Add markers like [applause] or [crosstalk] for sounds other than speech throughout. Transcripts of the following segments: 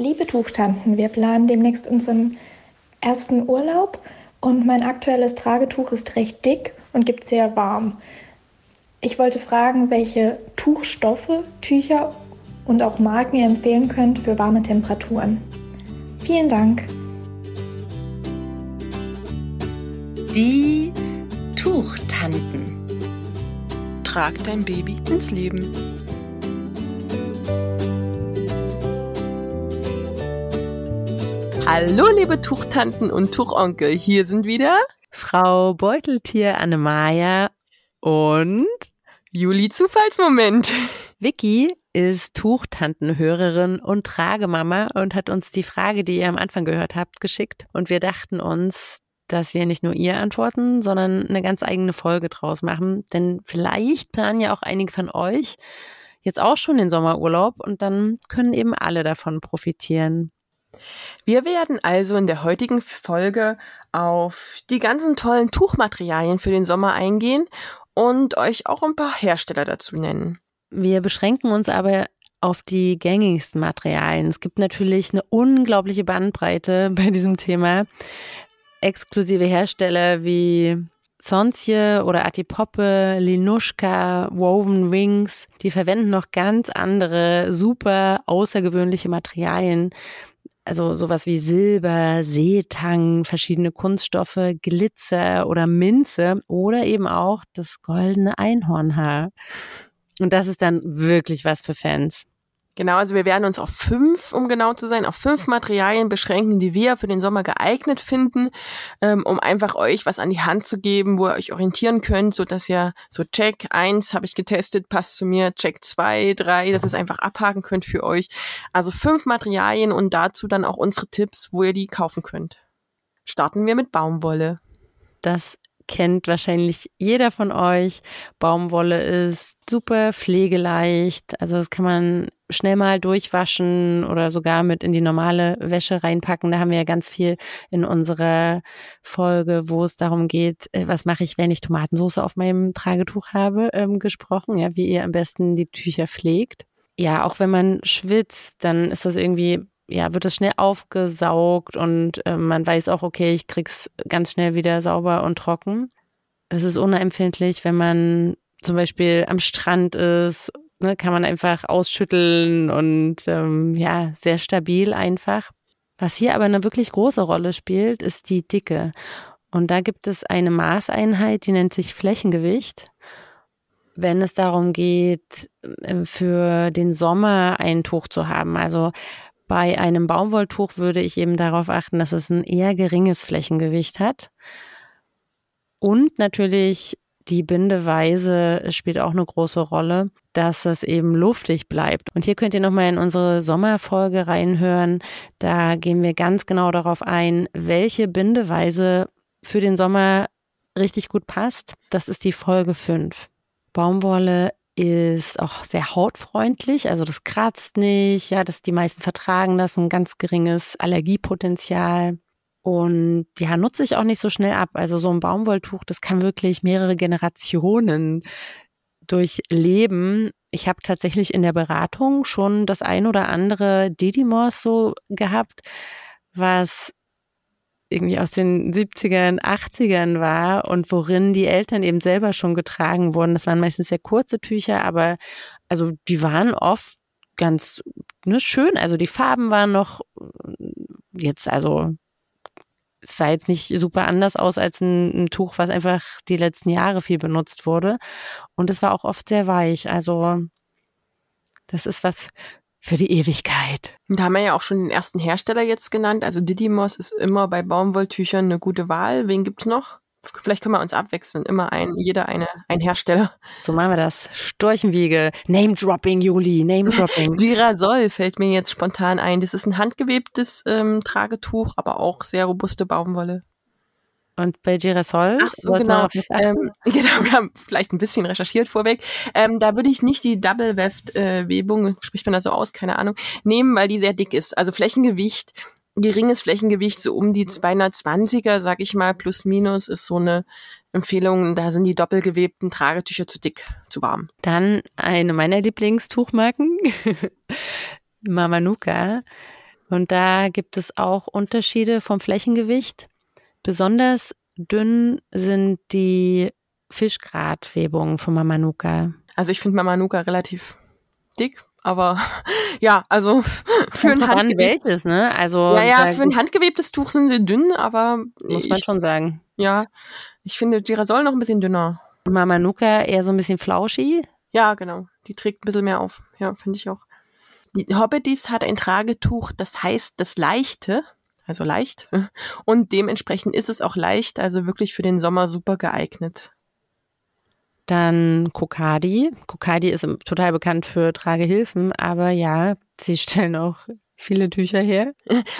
Liebe Tuchtanten, wir planen demnächst unseren ersten Urlaub und mein aktuelles Tragetuch ist recht dick und gibt sehr warm. Ich wollte fragen, welche Tuchstoffe, Tücher und auch Marken ihr empfehlen könnt für warme Temperaturen. Vielen Dank. Die Tuchtanten. Trag dein Baby ins Leben. Hallo, liebe Tuchtanten und Tuchonkel. Hier sind wieder Frau Beuteltier Annemaja und Juli Zufallsmoment. Vicky ist Tuchtantenhörerin und Tragemama und hat uns die Frage, die ihr am Anfang gehört habt, geschickt. Und wir dachten uns, dass wir nicht nur ihr antworten, sondern eine ganz eigene Folge draus machen. Denn vielleicht planen ja auch einige von euch jetzt auch schon den Sommerurlaub und dann können eben alle davon profitieren. Wir werden also in der heutigen Folge auf die ganzen tollen Tuchmaterialien für den Sommer eingehen und euch auch ein paar Hersteller dazu nennen. Wir beschränken uns aber auf die gängigsten Materialien. Es gibt natürlich eine unglaubliche Bandbreite [laughs] bei diesem Thema. Exklusive Hersteller wie Zonzje oder Atipoppe, Linuschka, Woven Wings, die verwenden noch ganz andere, super außergewöhnliche Materialien, also sowas wie Silber, Seetang, verschiedene Kunststoffe, Glitzer oder Minze oder eben auch das goldene Einhornhaar. Und das ist dann wirklich was für Fans. Genau, also wir werden uns auf fünf, um genau zu sein, auf fünf Materialien beschränken, die wir für den Sommer geeignet finden, ähm, um einfach euch was an die Hand zu geben, wo ihr euch orientieren könnt, so dass ihr so Check eins habe ich getestet, passt zu mir, Check zwei, drei, dass ihr es einfach abhaken könnt für euch. Also fünf Materialien und dazu dann auch unsere Tipps, wo ihr die kaufen könnt. Starten wir mit Baumwolle. Das kennt wahrscheinlich jeder von euch. Baumwolle ist super pflegeleicht. Also das kann man schnell mal durchwaschen oder sogar mit in die normale Wäsche reinpacken. Da haben wir ja ganz viel in unserer Folge, wo es darum geht, äh, was mache ich, wenn ich Tomatensauce auf meinem Tragetuch habe, ähm, gesprochen. Ja, wie ihr am besten die Tücher pflegt. Ja, auch wenn man schwitzt, dann ist das irgendwie ja, wird es schnell aufgesaugt und äh, man weiß auch, okay, ich krieg's ganz schnell wieder sauber und trocken. Es ist unempfindlich, wenn man zum Beispiel am Strand ist, ne, kann man einfach ausschütteln und ähm, ja, sehr stabil einfach. Was hier aber eine wirklich große Rolle spielt, ist die Dicke. Und da gibt es eine Maßeinheit, die nennt sich Flächengewicht. Wenn es darum geht, äh, für den Sommer ein Tuch zu haben, also bei einem Baumwolltuch würde ich eben darauf achten, dass es ein eher geringes Flächengewicht hat. Und natürlich die Bindeweise spielt auch eine große Rolle, dass es eben luftig bleibt. Und hier könnt ihr nochmal in unsere Sommerfolge reinhören. Da gehen wir ganz genau darauf ein, welche Bindeweise für den Sommer richtig gut passt. Das ist die Folge 5. Baumwolle ist auch sehr hautfreundlich, also das kratzt nicht, ja, das die meisten vertragen das, ein ganz geringes Allergiepotenzial. Und ja, nutze ich auch nicht so schnell ab. Also so ein Baumwolltuch, das kann wirklich mehrere Generationen durchleben. Ich habe tatsächlich in der Beratung schon das ein oder andere Didymos so gehabt, was irgendwie aus den 70ern, 80ern war und worin die Eltern eben selber schon getragen wurden. Das waren meistens sehr kurze Tücher, aber also die waren oft ganz ne, schön. Also die Farben waren noch jetzt, also es sah jetzt nicht super anders aus als ein, ein, Tuch, was einfach die letzten Jahre viel benutzt wurde. Und es war auch oft sehr weich. Also das ist was für die Ewigkeit. Da haben wir ja auch schon den ersten Hersteller jetzt genannt. Also Didymos ist immer bei Baumwolltüchern eine gute Wahl. Wen gibt's noch? Vielleicht können wir uns abwechseln. Immer ein, jeder eine, ein Hersteller. So machen wir das. Storchenwiege. Name-Dropping, Juli. Name-Dropping. [laughs] Girasol fällt mir jetzt spontan ein. Das ist ein handgewebtes ähm, Tragetuch, aber auch sehr robuste Baumwolle. Und bei Girasol? Ach so, genau. Ähm, [laughs] genau, wir haben vielleicht ein bisschen recherchiert vorweg. Ähm, da würde ich nicht die Double-Weft-Webung, äh, spricht man da so aus, keine Ahnung, nehmen, weil die sehr dick ist. Also Flächengewicht, geringes Flächengewicht, so um die 220er, sag ich mal, plus minus, ist so eine Empfehlung. Da sind die doppelgewebten Tragetücher zu dick, zu warm. Dann eine meiner Lieblingstuchmarken, [laughs] Mamanuka Und da gibt es auch Unterschiede vom Flächengewicht. Besonders dünn sind die Fischgratwebungen von Mamanuka. Also ich finde Mamanuka relativ dick, aber [laughs] ja, also [laughs] für ein handgewebtes, ne? Also ja, ja, für ein handgewebtes Tuch sind sie dünn, aber muss man ich, schon sagen. Ja, ich finde Girasol noch ein bisschen dünner. Mamanuka eher so ein bisschen flauschi. Ja, genau. Die trägt ein bisschen mehr auf. Ja, finde ich auch. Die Hobbities hat ein Tragetuch, das heißt das Leichte, also leicht. [laughs] Und dementsprechend ist es auch leicht, also wirklich für den Sommer super geeignet. Dann Kokadi. Kokadi ist total bekannt für Tragehilfen, aber ja, sie [laughs] stellen auch viele Tücher her.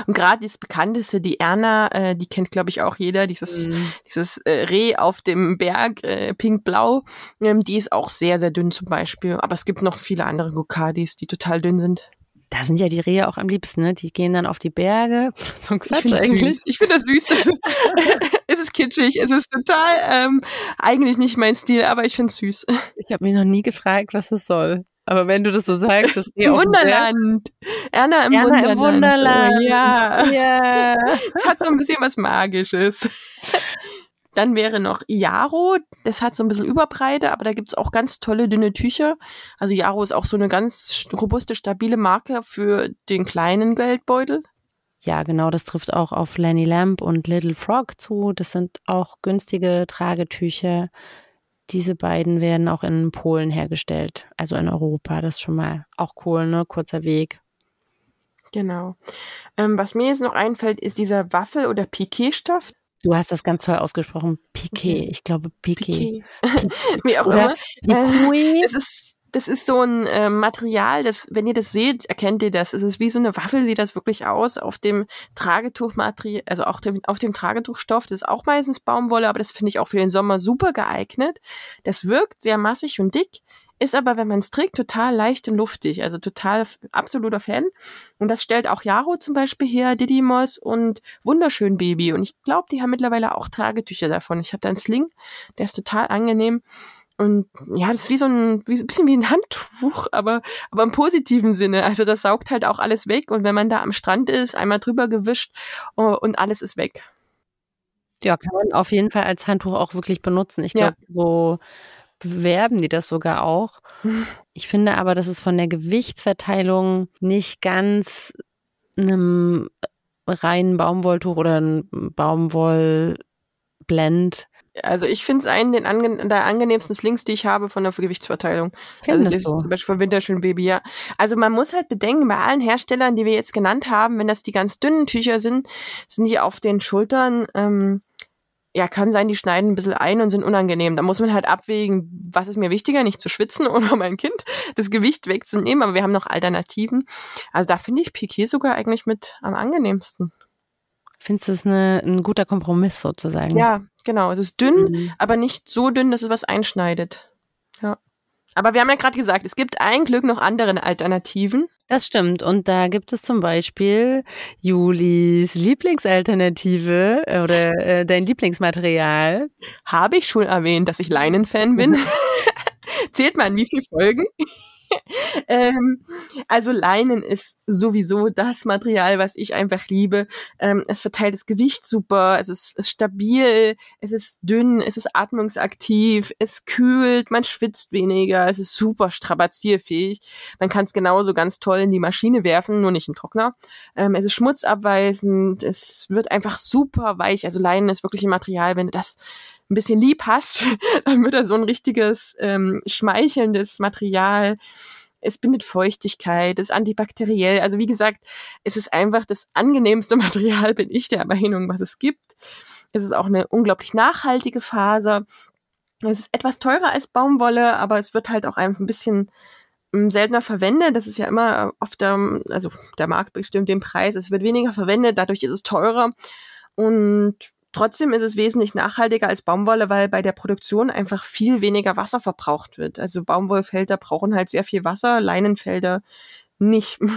Und gerade das bekannteste, die Erna, äh, die kennt glaube ich auch jeder, dieses, mm. dieses äh, Reh auf dem Berg, äh, pink-blau, ähm, die ist auch sehr, sehr dünn zum Beispiel. Aber es gibt noch viele andere Kokadis, die total dünn sind. Da sind ja die Rehe auch am liebsten, ne? Die gehen dann auf die Berge. [laughs] So ein Quatsch ich finde eigentlich. Süß. Ich finde das süß. Das [laughs] es ist kitschig. Es ist total ähm, eigentlich nicht mein Stil, aber ich finde es süß. Ich habe mich noch nie gefragt, was das soll. Aber wenn du das so sagst, das Im Wunderland. Erna im Erna Wunderland. Im Wunderland. Oh, ja. ja. Es hat so ein bisschen was Magisches. Dann wäre noch Yaro, das hat so ein bisschen Überbreite, aber da gibt's auch ganz tolle dünne Tücher. Also Yaro ist auch so eine ganz robuste, stabile Marke für den kleinen Geldbeutel. Ja, genau, das trifft auch auf Lenny Lamp und Little Frog zu. Das sind auch günstige Tragetücher. Diese beiden werden auch in Polen hergestellt, also in Europa. Das ist schon mal auch cool, ne? Kurzer Weg. Genau. Ähm, was mir jetzt noch einfällt, ist dieser Waffel- oder Piquet-Stoff. Du hast das ganz toll ausgesprochen. Piquet. Ich glaube Piquet. Piquet. [laughs] Wie auch Oder immer. Äh, es ist, das ist so ein äh, Material, das, wenn ihr das seht, erkennt ihr das. Es ist wie so eine Waffel, sieht das wirklich aus. Auf dem Tragetuchmaterial, also auch dem, auf dem Tragetuchstoff, das ist auch meistens Baumwolle, aber das finde ich auch für den Sommer super geeignet. Das wirkt sehr massig und dick, ist aber, wenn man es trägt, total leicht und luftig. Also total absoluter Fan. Und das stellt auch Jaro zum Beispiel her, Didymos und Wunderschön Baby. Und ich glaube, die haben mittlerweile auch Tragetücher davon. Ich habe da einen Sling, der ist total angenehm. Und ja, das ist wie so ein, wie, ein bisschen wie ein Handtuch, [laughs] aber, aber im positiven Sinne. Also das saugt halt auch alles weg. Und wenn man da am Strand ist, einmal drüber gewischt oh, und alles ist weg. Ja, kann man auf jeden Fall als Handtuch auch wirklich benutzen. Ich glaube, ja. so bewerben die das sogar auch. [laughs] Ich finde aber, dass es von der Gewichtsverteilung nicht ganz einem reinen Baumwolltuch oder ein Baumwollblend also ich finde es einen den ange der angenehmsten Slings, die ich habe von der Gewichtsverteilung. Findest also du? Zum Beispiel von Winterschön Baby, ja. Also man muss halt bedenken, bei allen Herstellern, die wir jetzt genannt haben, wenn das die ganz dünnen Tücher sind, sind die auf den Schultern ähm, ja, kann sein, die schneiden ein bisschen ein und sind unangenehm. Da muss man halt abwägen, was ist mir wichtiger, nicht zu schwitzen [laughs] oder mein Kind das Gewicht wegzunehmen, aber wir haben noch Alternativen. Also da finde ich Piquet sogar eigentlich mit am angenehmsten. Findest du es ein guter Kompromiss sozusagen? Ja, genau. Es ist dünn, mhm. aber nicht so dünn, dass es was einschneidet. Ja. Aber wir haben ja gerade gesagt, es gibt ein Glück noch andere Alternativen. Das stimmt. Und da gibt es zum Beispiel Julis Lieblingsalternative äh, oder äh, dein Lieblingsmaterial. Habe ich schon erwähnt, dass ich Leinenfan bin? [laughs] Zählt man wie viele Folgen? [laughs] ähm, also Leinen ist sowieso das Material, was ich einfach liebe. Ähm, es verteilt das Gewicht super, es ist, ist stabil, es ist dünn, es ist atmungsaktiv, es kühlt, man schwitzt weniger, es ist super strapazierfähig. Man kann es genauso ganz toll in die Maschine werfen, nur nicht in Trockner. Ähm, es ist schmutzabweisend, es wird einfach super weich. Also Leinen ist wirklich ein Material, wenn du das ein bisschen lieb hast, [laughs] dann wird er so ein richtiges ähm, schmeichelndes Material. Es bindet Feuchtigkeit, ist antibakteriell. Also wie gesagt, es ist einfach das angenehmste [laughs] Material, bin ich der Meinung, was es gibt. Es ist auch eine unglaublich nachhaltige Faser. Es ist etwas teurer als Baumwolle, aber es wird halt auch einfach ein bisschen ähm, seltener verwendet. Das ist ja immer oft der, also der Markt bestimmt den Preis. Es wird weniger verwendet, dadurch ist es teurer. Und Trotzdem ist es wesentlich nachhaltiger als Baumwolle, weil bei der Produktion einfach viel weniger Wasser verbraucht wird. Also Baumwollfelder brauchen halt sehr viel Wasser, Leinenfelder nicht. [laughs]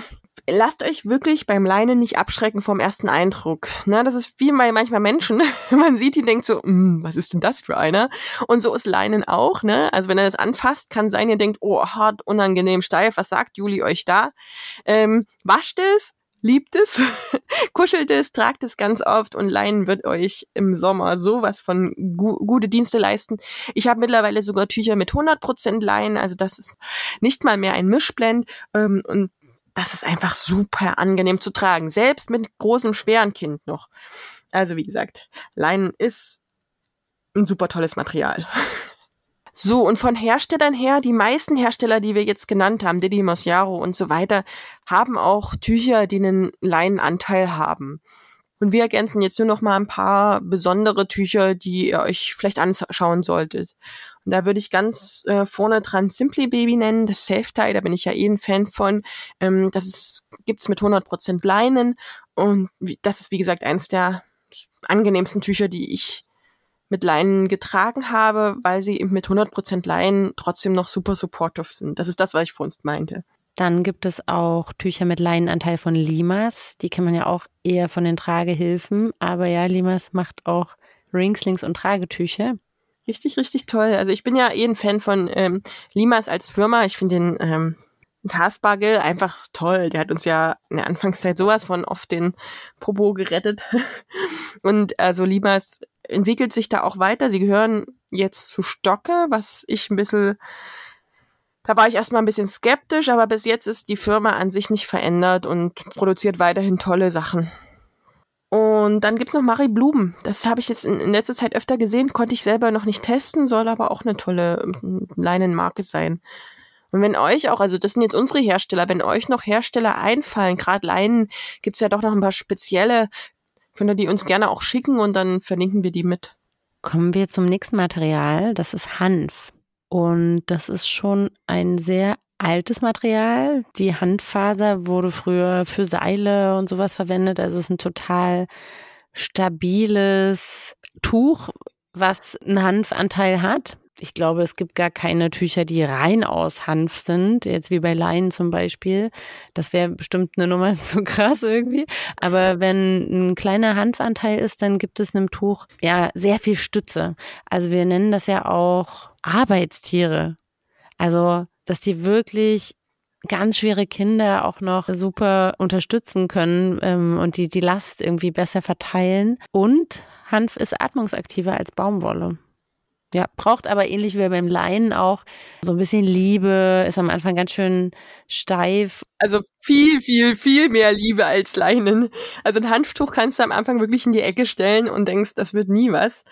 Lasst euch wirklich beim Leinen nicht abschrecken vom ersten Eindruck. Ne, das ist wie bei manchmal Menschen. [laughs] Man sieht die denkt so, hm, was ist denn das für einer? Und so ist Leinen auch. Ne? Also wenn er das anfasst, kann sein, ihr denkt, oh, hart, unangenehm, steif. Was sagt Juli euch da? Ähm, wascht es, liebt es, [laughs] kuschelt es, tragt es ganz oft und Leinen wird euch im Sommer sowas von gu gute Dienste leisten. Ich habe mittlerweile sogar Tücher mit 100% Leinen, also das ist nicht mal mehr ein Mischblend ähm, und das ist einfach super angenehm zu tragen, selbst mit großem, schweren Kind noch. Also wie gesagt, Leinen ist ein super tolles Material. [laughs] So, und von Herstellern her, die meisten Hersteller, die wir jetzt genannt haben, Didi Mosjaro und so weiter, haben auch Tücher, die einen Leinenanteil haben. Und wir ergänzen jetzt nur noch mal ein paar besondere Tücher, die ihr euch vielleicht anschauen solltet. Und da würde ich ganz äh, vorne dran Simply Baby nennen, das Safe Tie, da bin ich ja eh ein Fan von. Ähm, das ist, gibt's mit 100% Leinen und wie, das ist wie gesagt eins der angenehmsten Tücher, die ich mit Leinen getragen habe, weil sie eben mit 100% Leinen trotzdem noch super supportive sind. Das ist das, was ich vorhin meinte. Dann gibt es auch Tücher mit Leinenanteil von Limas. Die kennt man ja auch eher von den Tragehilfen. Aber ja, Limas macht auch Ringslings und Tragetücher. Richtig, richtig toll. Also ich bin ja eh ein Fan von ähm, Limas als Firma. Ich finde den ähm, Halfbuggle einfach toll. Der hat uns ja in der Anfangszeit sowas von oft den Popo gerettet. [laughs] Und also Limas entwickelt sich da auch weiter. Sie gehören jetzt zu Stocke, was ich ein bisschen, da war ich erstmal ein bisschen skeptisch, aber bis jetzt ist die Firma an sich nicht verändert und produziert weiterhin tolle Sachen. Und dann gibt's noch Marie Blumen. Das habe ich jetzt in, in, letzter Zeit öfter gesehen, konnte ich selber noch nicht testen, soll aber auch eine tolle ähm, Leinenmarke sein. Und wenn euch auch, also das sind jetzt unsere Hersteller, wenn euch noch Hersteller einfallen, gerade Leinen, gibt's ja doch noch ein paar spezielle, könnt ihr die uns gerne auch schicken und dann verlinken wir die mit. Kommen wir zum nächsten Material, das ist Hanf. Und das ist schon ein sehr altes Material. Die Handfaser wurde früher für Seile und sowas verwendet. Also es ist ein total stabiles Tuch, was einen Hanfanteil hat ich glaube, es gibt gar keine Tücher, die rein aus Hanf sind, jetzt wie bei Leinen zum Beispiel. Das wäre bestimmt eine Nummer [laughs] zu krass irgendwie. Aber wenn ein kleiner Hanfanteil ist, dann gibt es einem Tuch ja sehr viel Stütze. Also wir nennen das ja auch Arbeitstiere. Also, dass die wirklich ganz schwere Kinder auch noch super unterstützen können ähm, und die die Last irgendwie besser verteilen. Und Hanf ist atmungsaktiver als Baumwolle. Ja, braucht aber ähnlich wie beim Leinen auch so ein bisschen Liebe, ist am Anfang ganz schön steif. Also viel, viel, viel mehr Liebe als Leinen. Also ein Hanftuch kannst du am Anfang wirklich in die Ecke stellen und denkst, das wird nie was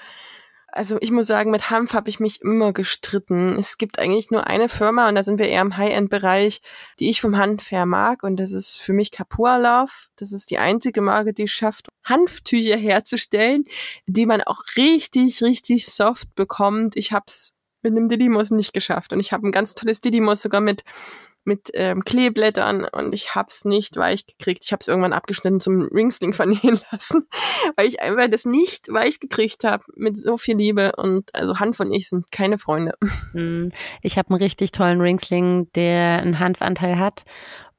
also ich muss sagen, mit Hanf habe ich mich immer gestritten. Es gibt eigentlich nur eine Firma und da sind wir eher im High-End-Bereich, die ich vom Hanf her mag und das ist für mich Capua Love. Das ist die einzige Marke, die es schafft, Hanftücher herzustellen, die man auch richtig, richtig soft bekommt. Ich habe es mit einem Didymos nicht geschafft und ich habe ein ganz tolles Didymos sogar mit mit ähm, Kleeblättern und ich hab's nicht weich gekriegt. Ich hab's irgendwann abgeschnitten zum Ringsling vernähen [laughs] lassen, weil ich einfach das nicht weich gekriegt habe mit so viel Liebe und also Hanf und ich sind keine Freunde. [laughs] Hm. Ich habe einen richtig tollen Ringsling, der einen Hanfanteil hat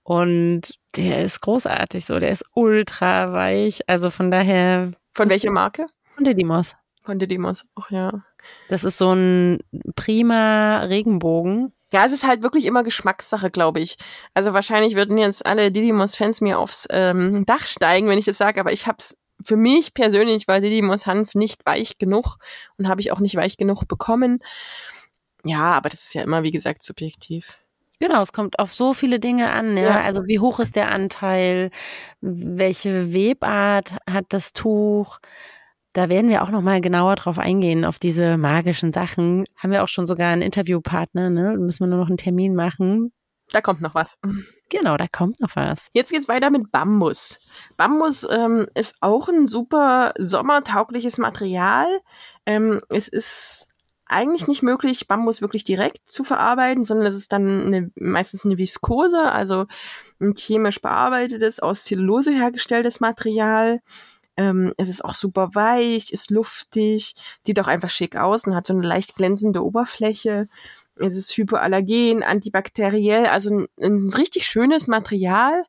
und der ist großartig so, der ist ultra weich, also von daher. Von welcher Marke? Von Didymos. Von Didymos, ach ja. Das ist so ein prima Regenbogen ja, es ist halt wirklich immer Geschmackssache, glaube ich. Also wahrscheinlich würden jetzt alle Didymos-Fans mir aufs ähm, Dach steigen, wenn ich das sage, aber ich hab's für mich persönlich war Didymos Hanf nicht weich genug und habe ich auch nicht weich genug bekommen. Ja, aber das ist ja immer, wie gesagt, subjektiv. Genau, es kommt auf so viele Dinge an. Ja? ja? Also wie hoch ist der Anteil? Welche Webart hat das Tuch? Da werden wir auch noch mal genauer drauf eingehen, auf diese magischen Sachen. Haben wir auch schon sogar einen Interviewpartner, ne? Müssen wir nur noch einen Termin machen. Da kommt noch was. [laughs] Genau, da kommt noch was. Jetzt geht's weiter mit Bambus. Bambus ähm, ist auch ein super sommertaugliches Material. Ähm, es ist eigentlich nicht möglich, Bambus wirklich direkt zu verarbeiten, sondern es ist dann eine, meistens eine Viskose, also ein chemisch bearbeitetes, aus Zellulose hergestelltes Material. Ähm, es ist auch super weich, ist luftig, sieht auch einfach schick aus und hat so eine leicht glänzende Oberfläche. Es ist hypoallergen, antibakteriell, also ein, ein richtig schönes Material.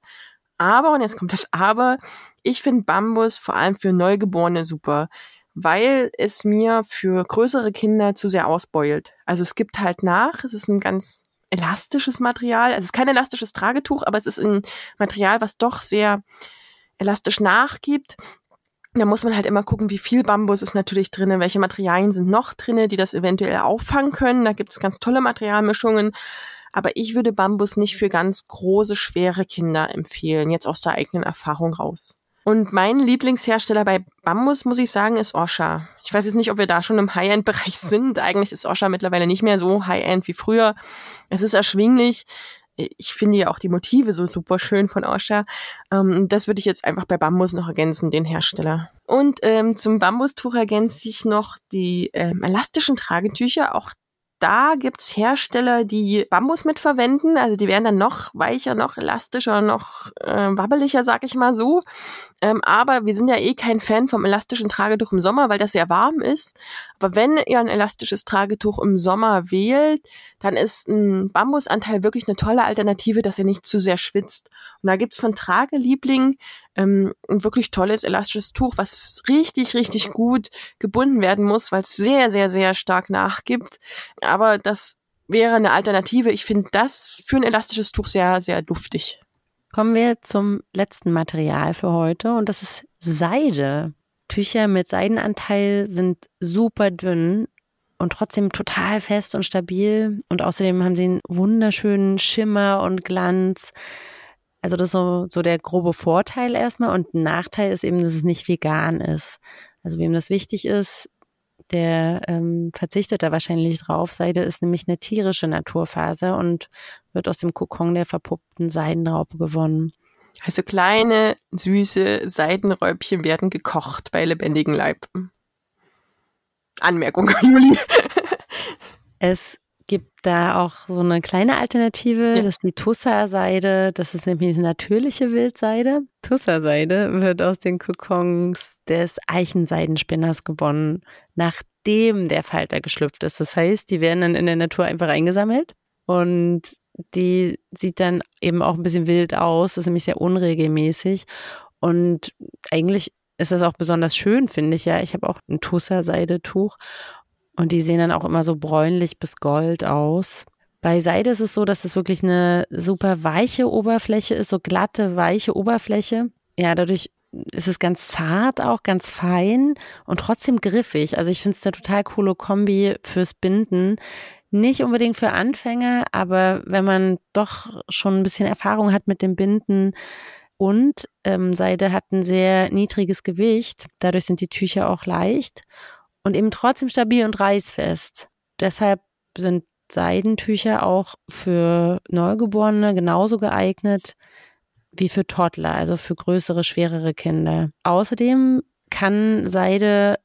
Aber, und jetzt kommt das Aber, ich finde Bambus vor allem für Neugeborene super, weil es mir für größere Kinder zu sehr ausbeult. Also es gibt halt nach, es ist ein ganz elastisches Material. Also es ist kein elastisches Tragetuch, aber es ist ein Material, was doch sehr elastisch nachgibt. Da muss man halt immer gucken, wie viel Bambus ist natürlich drinne, welche Materialien sind noch drinne, die das eventuell auffangen können. Da gibt es ganz tolle Materialmischungen. Aber ich würde Bambus nicht für ganz große, schwere Kinder empfehlen, jetzt aus der eigenen Erfahrung raus. Und mein Lieblingshersteller bei Bambus, muss ich sagen, ist Osha. Ich weiß jetzt nicht, ob wir da schon im High-End-Bereich [laughs] sind. Eigentlich ist Osha mittlerweile nicht mehr so High-End wie früher. Es ist erschwinglich. Ich finde ja auch die Motive so super schön von Osha. Ähm, das würde ich jetzt einfach bei Bambus noch ergänzen, den Hersteller. Und ähm, zum Bambustuch ergänze ich noch die ähm, elastischen Tragetücher. Auch da gibt's Hersteller, die Bambus mitverwenden. Also die werden dann noch weicher, noch elastischer, noch äh, wabbeliger, sag ich mal so. Ähm, aber wir sind ja eh kein Fan vom elastischen Tragetuch im Sommer, weil das sehr warm ist. Aber wenn ihr ein elastisches Tragetuch im Sommer wählt, dann ist ein Bambusanteil wirklich eine tolle Alternative, dass ihr nicht zu sehr schwitzt. Und da gibt's von Trageliebling ähm, ein wirklich tolles elastisches Tuch, was richtig, richtig gut gebunden werden muss, weil es sehr, sehr, sehr stark nachgibt. Aber das wäre eine Alternative. Ich finde das für ein elastisches Tuch sehr, sehr duftig. Kommen wir zum letzten Material für heute und das ist Seide. Tücher mit Seidenanteil sind super dünn und trotzdem total fest und stabil. Und außerdem haben sie einen wunderschönen Schimmer und Glanz. Also das ist so, so der grobe Vorteil erstmal. Und ein Nachteil ist eben, dass es nicht vegan ist. Also wem das wichtig ist, der ähm, verzichtet da wahrscheinlich drauf. Seide ist nämlich eine tierische Naturfaser und wird aus dem Kokon der verpuppten Seidenraupe gewonnen. Also kleine, süße Seidenräubchen werden gekocht bei lebendigem Leib. Anmerkung, [laughs] Juli. es gibt da auch so eine kleine Alternative, ja. das ist die Tussa-Seide. Das ist nämlich eine natürliche Wildseide. Tussa-Seide wird aus den Kokons des Eichenseidenspinners gewonnen, nachdem der Falter geschlüpft ist. Das heißt, die werden dann in der Natur einfach eingesammelt und die sieht dann eben auch ein bisschen wild aus, das ist nämlich sehr unregelmäßig und eigentlich ist das auch besonders schön, finde ich ja. Ich habe auch ein Tussa-Seidetuch und die sehen dann auch immer so bräunlich bis gold aus. Bei Seide ist es so, dass es wirklich eine super weiche Oberfläche ist, so glatte, weiche Oberfläche. Ja, dadurch ist es ganz zart auch, ganz fein und trotzdem griffig. Also ich finde es eine total coole Kombi fürs Binden. Nicht unbedingt für Anfänger, aber wenn man doch schon ein bisschen Erfahrung hat mit dem Binden und ähm, Seide hat ein sehr niedriges Gewicht, dadurch sind die Tücher auch leicht und eben trotzdem stabil und reißfest. Deshalb sind Seidentücher auch für Neugeborene genauso geeignet wie für Toddler, also für größere, schwerere Kinder. Außerdem kann Seide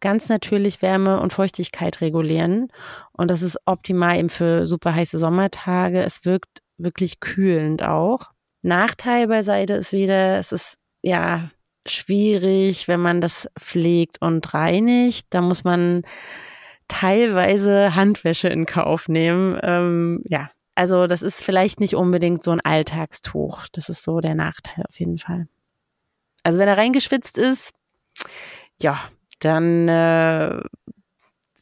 ganz natürlich Wärme und Feuchtigkeit regulieren und das ist optimal eben für super heiße Sommertage. Es wirkt wirklich kühlend auch. Nachteil bei Seide ist wieder, es ist ja schwierig, wenn man das pflegt und reinigt. Da muss man teilweise Handwäsche in Kauf nehmen. Ähm, ja, also das ist vielleicht nicht unbedingt so ein Alltagstuch. Das ist so der Nachteil auf jeden Fall. Also wenn er reingeschwitzt ist, ja, dann äh,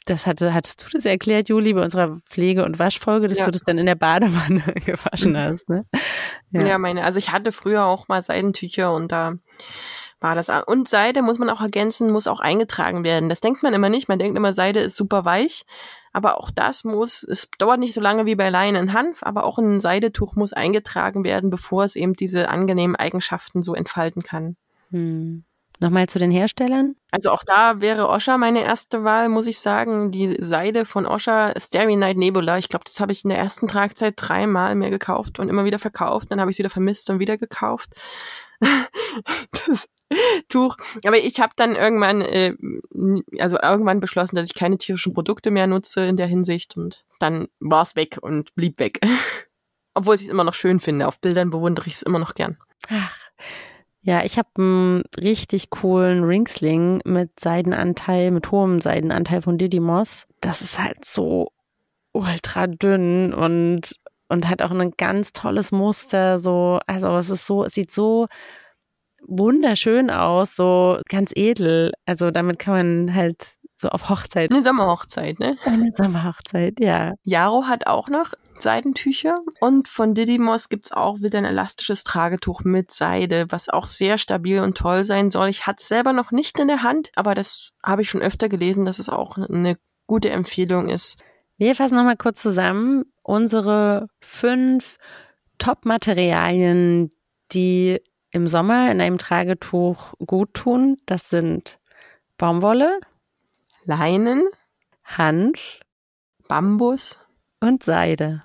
das hatte, hattest du das erklärt, Juli, bei unserer Pflege- und Waschfolge, dass ja. du das dann in der Badewanne [laughs] gewaschen hast, ne? Ja. ja, meine, also ich hatte früher auch mal Seidentücher und da war das. Und Seide muss man auch ergänzen, muss auch eingetragen werden. Das denkt man immer nicht. Man denkt immer, Seide ist super weich. Aber auch das muss, es dauert nicht so lange wie bei Leinen Hanf, aber auch ein Seidetuch muss eingetragen werden, bevor es eben diese angenehmen Eigenschaften so entfalten kann. Hm. Nochmal zu den Herstellern? Also auch da wäre Osha meine erste Wahl, muss ich sagen. Die Seide von Osha, Starry Night Nebula. Ich glaube, das habe ich in der ersten Tragzeit dreimal mehr gekauft und immer wieder verkauft. Dann habe ich es wieder vermisst und wieder gekauft. [laughs] das Tuch. Aber ich habe dann irgendwann, äh, also irgendwann beschlossen, dass ich keine tierischen Produkte mehr nutze in der Hinsicht und dann war es weg und blieb weg. [laughs] Obwohl ich es immer noch schön finde. Auf Bildern bewundere ich es immer noch gern. Ach. Ja, ich habe einen richtig coolen Ringsling mit Seidenanteil, mit hohem Seidenanteil von Didymos. Das ist halt so ultra dünn und und hat auch ein ganz tolles Muster. So, also es ist so, es sieht so wunderschön aus, so ganz edel. Also damit kann man halt so auf Hochzeit. Eine Sommerhochzeit, ne? Eine Sommerhochzeit, ja. Jaro hat auch noch Seidentücher und von Didymos gibt's auch wieder ein elastisches Tragetuch mit Seide, was auch sehr stabil und toll sein soll. Ich hatte es selber noch nicht in der Hand, aber das habe ich schon öfter gelesen, dass es auch eine gute Empfehlung ist. Wir fassen nochmal kurz zusammen unsere fünf Top-Materialien, die im Sommer in einem Tragetuch gut tun. Das sind Baumwolle, Leinen, Hanf, Bambus und Seide.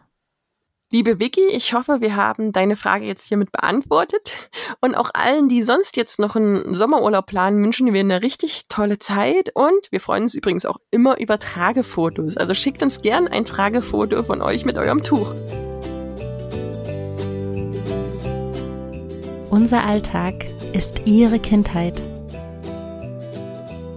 Liebe Vicky, ich hoffe, wir haben deine Frage jetzt hiermit beantwortet. Und auch allen, die sonst jetzt noch einen Sommerurlaub planen, wünschen wir eine richtig tolle Zeit. Und wir freuen uns übrigens auch immer über Tragefotos. Also schickt uns gern ein Tragefoto von euch mit eurem Tuch. Unser Alltag ist Ihre Kindheit.